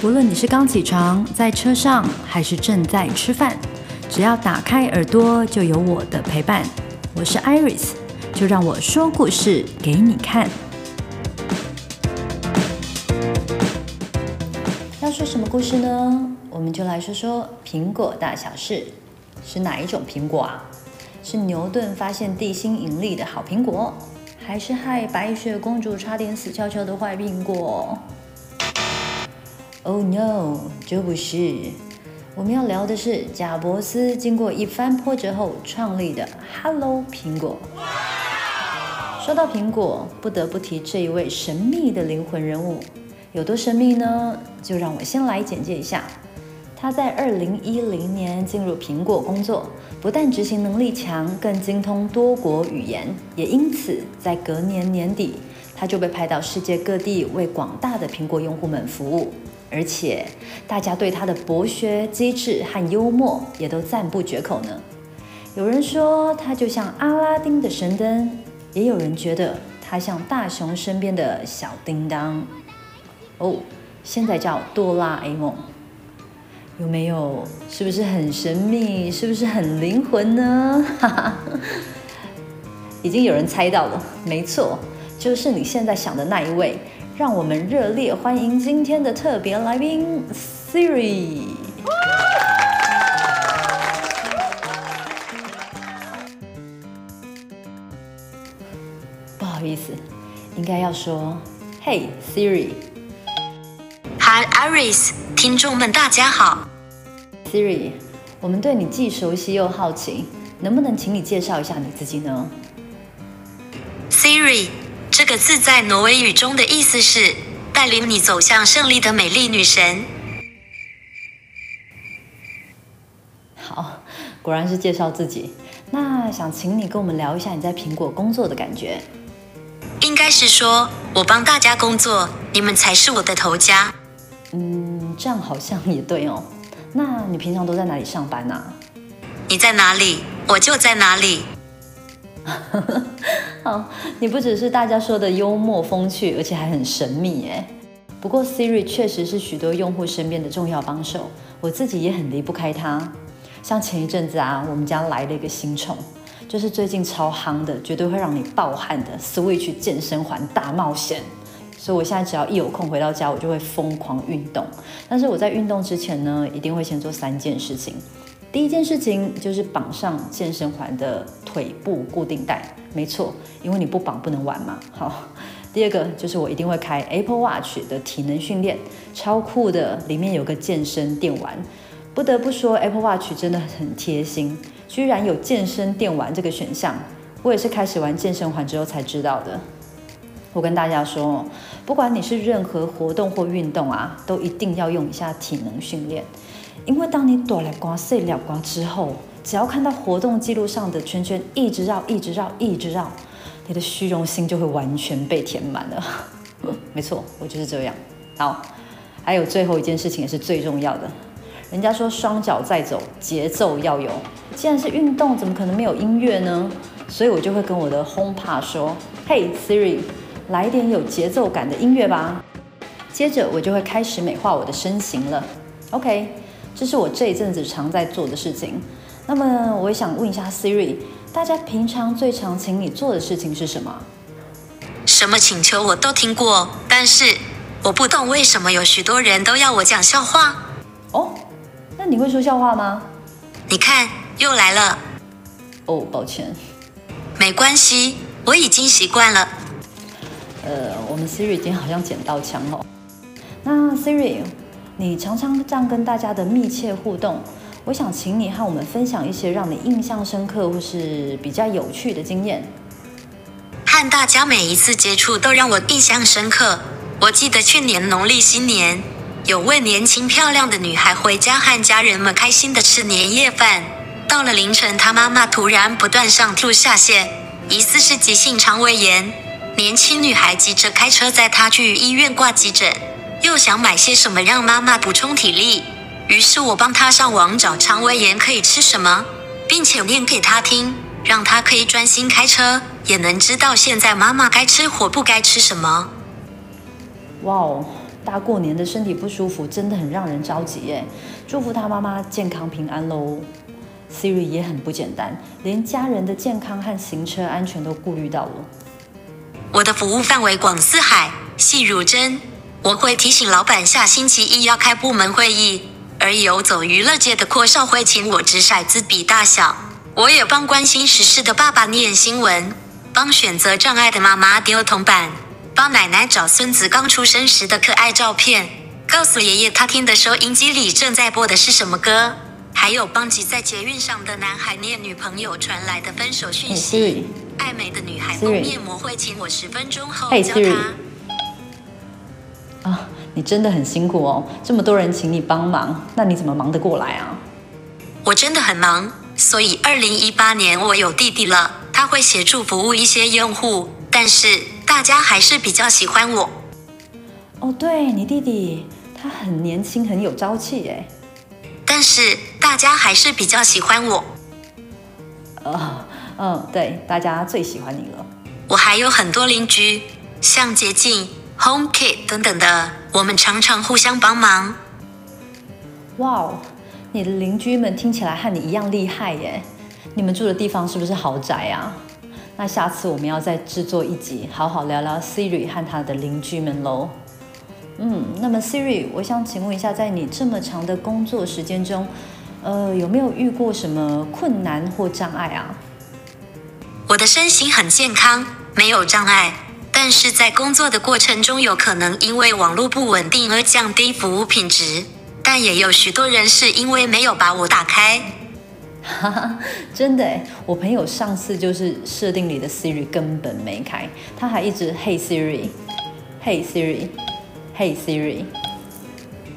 无论你是刚起床，在车上，还是正在吃饭，只要打开耳朵，就有我的陪伴。我是 Iris，就让我说故事给你看。要说什么故事呢？我们就来说说苹果大小事。是哪一种苹果啊？是牛顿发现地心引力的好苹果，还是害白雪公主差点死翘翘的坏苹果？Oh no，这不是。我们要聊的是贾伯斯经过一番波折后创立的 Hello 苹果。说到苹果，不得不提这一位神秘的灵魂人物。有多神秘呢？就让我先来简介一下。他在二零一零年进入苹果工作，不但执行能力强，更精通多国语言，也因此在隔年年底，他就被派到世界各地为广大的苹果用户们服务。而且，大家对他的博学、机智和幽默也都赞不绝口呢。有人说他就像阿拉丁的神灯，也有人觉得他像大雄身边的小叮当。哦，现在叫哆啦 A 梦，有没有？是不是很神秘？是不是很灵魂呢？已经有人猜到了，没错，就是你现在想的那一位。让我们热烈欢迎今天的特别来宾 Siri。不好意思，应该要说 Hey Siri。Hi Iris，听众们大家好。Siri，我们对你既熟悉又好奇，能不能请你介绍一下你自己呢？Siri。这个字在挪威语中的意思是带领你走向胜利的美丽女神。好，果然是介绍自己。那想请你跟我们聊一下你在苹果工作的感觉。应该是说，我帮大家工作，你们才是我的头家。嗯，这样好像也对哦。那你平常都在哪里上班呢？你在哪里，我就在哪里。好，你不只是大家说的幽默风趣，而且还很神秘耶。不过 Siri 确实是许多用户身边的重要帮手，我自己也很离不开它。像前一阵子啊，我们家来了一个新宠，就是最近超夯的，绝对会让你爆汗的 Switch 健身环大冒险。所以我现在只要一有空回到家，我就会疯狂运动。但是我在运动之前呢，一定会先做三件事情。第一件事情就是绑上健身环的腿部固定带，没错，因为你不绑不能玩嘛。好，第二个就是我一定会开 Apple Watch 的体能训练，超酷的，里面有个健身电玩。不得不说，Apple Watch 真的很贴心，居然有健身电玩这个选项。我也是开始玩健身环之后才知道的。我跟大家说，不管你是任何活动或运动啊，都一定要用一下体能训练。因为当你躲了光、碎了光之后，只要看到活动记录上的圈圈一直绕、一直绕、一直绕，你的虚荣心就会完全被填满了。没错，我就是这样。好，还有最后一件事情也是最重要的。人家说双脚在走，节奏要有。既然是运动，怎么可能没有音乐呢？所以我就会跟我的 HomePod 说：“Hey Siri，来一点有节奏感的音乐吧。”接着我就会开始美化我的身形了。OK。这是我这一阵子常在做的事情。那么，我也想问一下 Siri，大家平常最常请你做的事情是什么？什么请求我都听过，但是我不懂为什么有许多人都要我讲笑话。哦，那你会说笑话吗？你看，又来了。哦，抱歉。没关系，我已经习惯了。呃，我们 Siri 今天好像捡到枪了。那 Siri。你常常这样跟大家的密切互动，我想请你和我们分享一些让你印象深刻或是比较有趣的经验。和大家每一次接触都让我印象深刻。我记得去年农历新年，有位年轻漂亮的女孩回家和家人们开心的吃年夜饭。到了凌晨，她妈妈突然不断上吐下泻，疑似是急性肠胃炎。年轻女孩急着开车载她去医院挂急诊。又想买些什么让妈妈补充体力，于是我帮她上网找肠胃炎可以吃什么，并且念给她听，让她可以专心开车，也能知道现在妈妈该吃或不该吃什么。哇哦，大过年的身体不舒服，真的很让人着急耶。祝福他妈妈健康平安喽。Siri 也很不简单，连家人的健康和行车安全都顾虑到了。我的服务范围广四海，细如针。我会提醒老板下星期一要开部门会议，而游走娱乐界的阔少会请我掷骰子比大小。我也帮关心时事的爸爸念新闻，帮选择障碍的妈妈丢铜板，帮奶奶找孙子刚出生时的可爱照片，告诉爷爷他听的收音机里正在播的是什么歌。还有帮挤在捷运上的男孩念女朋友传来的分手讯息。爱美的女孩敷面膜会请我十分钟后教她。你真的很辛苦哦，这么多人请你帮忙，那你怎么忙得过来啊？我真的很忙，所以二零一八年我有弟弟了，他会协助服务一些用户，但是大家还是比较喜欢我。哦，对，你弟弟，他很年轻，很有朝气耶。但是大家还是比较喜欢我。哦，嗯，对，大家最喜欢你了。我还有很多邻居，像洁净、HomeKit 等等的，我们常常互相帮忙。哇哦，你的邻居们听起来和你一样厉害耶！你们住的地方是不是豪宅啊？那下次我们要再制作一集，好好聊聊 Siri 和他的邻居们喽。嗯，那么 Siri，我想请问一下，在你这么长的工作时间中，呃，有没有遇过什么困难或障碍啊？我的身形很健康，没有障碍，但是在工作的过程中，有可能因为网络不稳定而降低服务品质，但也有许多人是因为没有把我打开。哈哈，真的耶，我朋友上次就是设定里的 Siri 根本没开，他还一直 Hey Siri，Hey Siri。Hey Siri，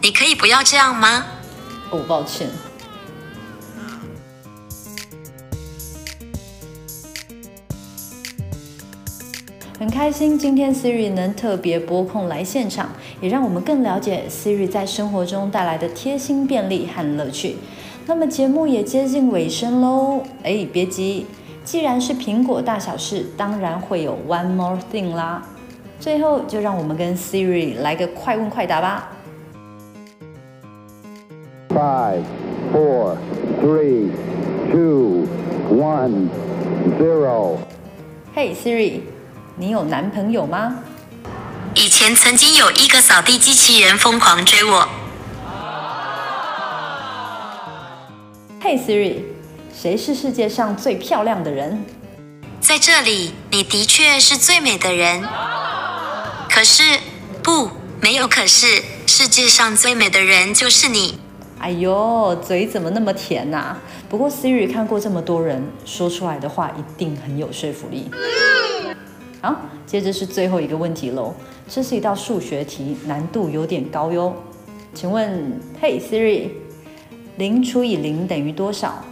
你可以不要这样吗？哦，抱歉。很开心今天 Siri 能特别拨空来现场，也让我们更了解 Siri 在生活中带来的贴心便利和乐趣。那么节目也接近尾声喽，哎，别急，既然是苹果大小事，当然会有 One More Thing 啦。最后，就让我们跟 Siri 来个快问快答吧。Five, four, three, two, one, zero. Hey Siri，你有男朋友吗？以前曾经有一个扫地机器人疯狂追我。Hey Siri，谁是世界上最漂亮的人？在这里，你的确是最美的人。可是，不，没有可是，世界上最美的人就是你。哎呦，嘴怎么那么甜呐、啊？不过 Siri 看过这么多人说出来的话，一定很有说服力。好，接着是最后一个问题喽。这是一道数学题，难度有点高哟。请问，Hey Siri，零除以零等于多少？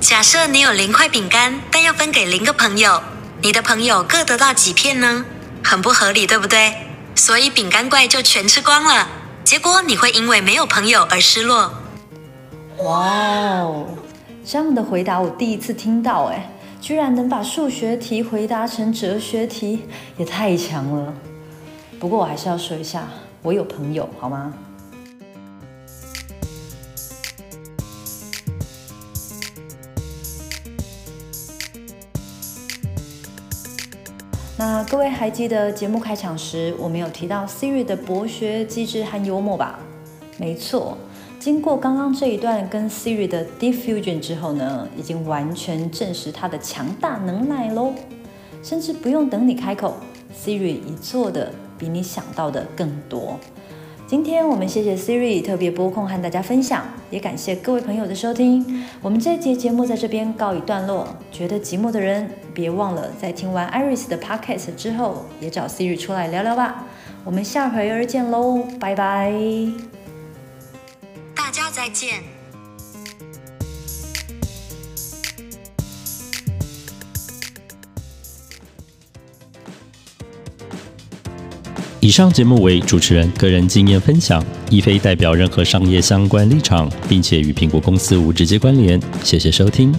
假设你有零块饼干，但要分给零个朋友，你的朋友各得到几片呢？很不合理，对不对？所以饼干怪就全吃光了，结果你会因为没有朋友而失落。哇哦，这样的回答我第一次听到，哎，居然能把数学题回答成哲学题，也太强了。不过我还是要说一下，我有朋友，好吗？那各位还记得节目开场时我们有提到 Siri 的博学、机智和幽默吧？没错，经过刚刚这一段跟 Siri 的 Diffusion 之后呢，已经完全证实它的强大能耐喽。甚至不用等你开口，Siri 已做的比你想到的更多。今天我们谢谢 Siri 特别播控和大家分享，也感谢各位朋友的收听。我们这一节节目在这边告一段落。觉得寂寞的人，别忘了在听完 Iris 的 Podcast 之后，也找 Siri 出来聊聊吧。我们下回儿见喽，拜拜。再见。以上节目为主持人个人经验分享，亦非代表任何商业相关立场，并且与苹果公司无直接关联。谢谢收听。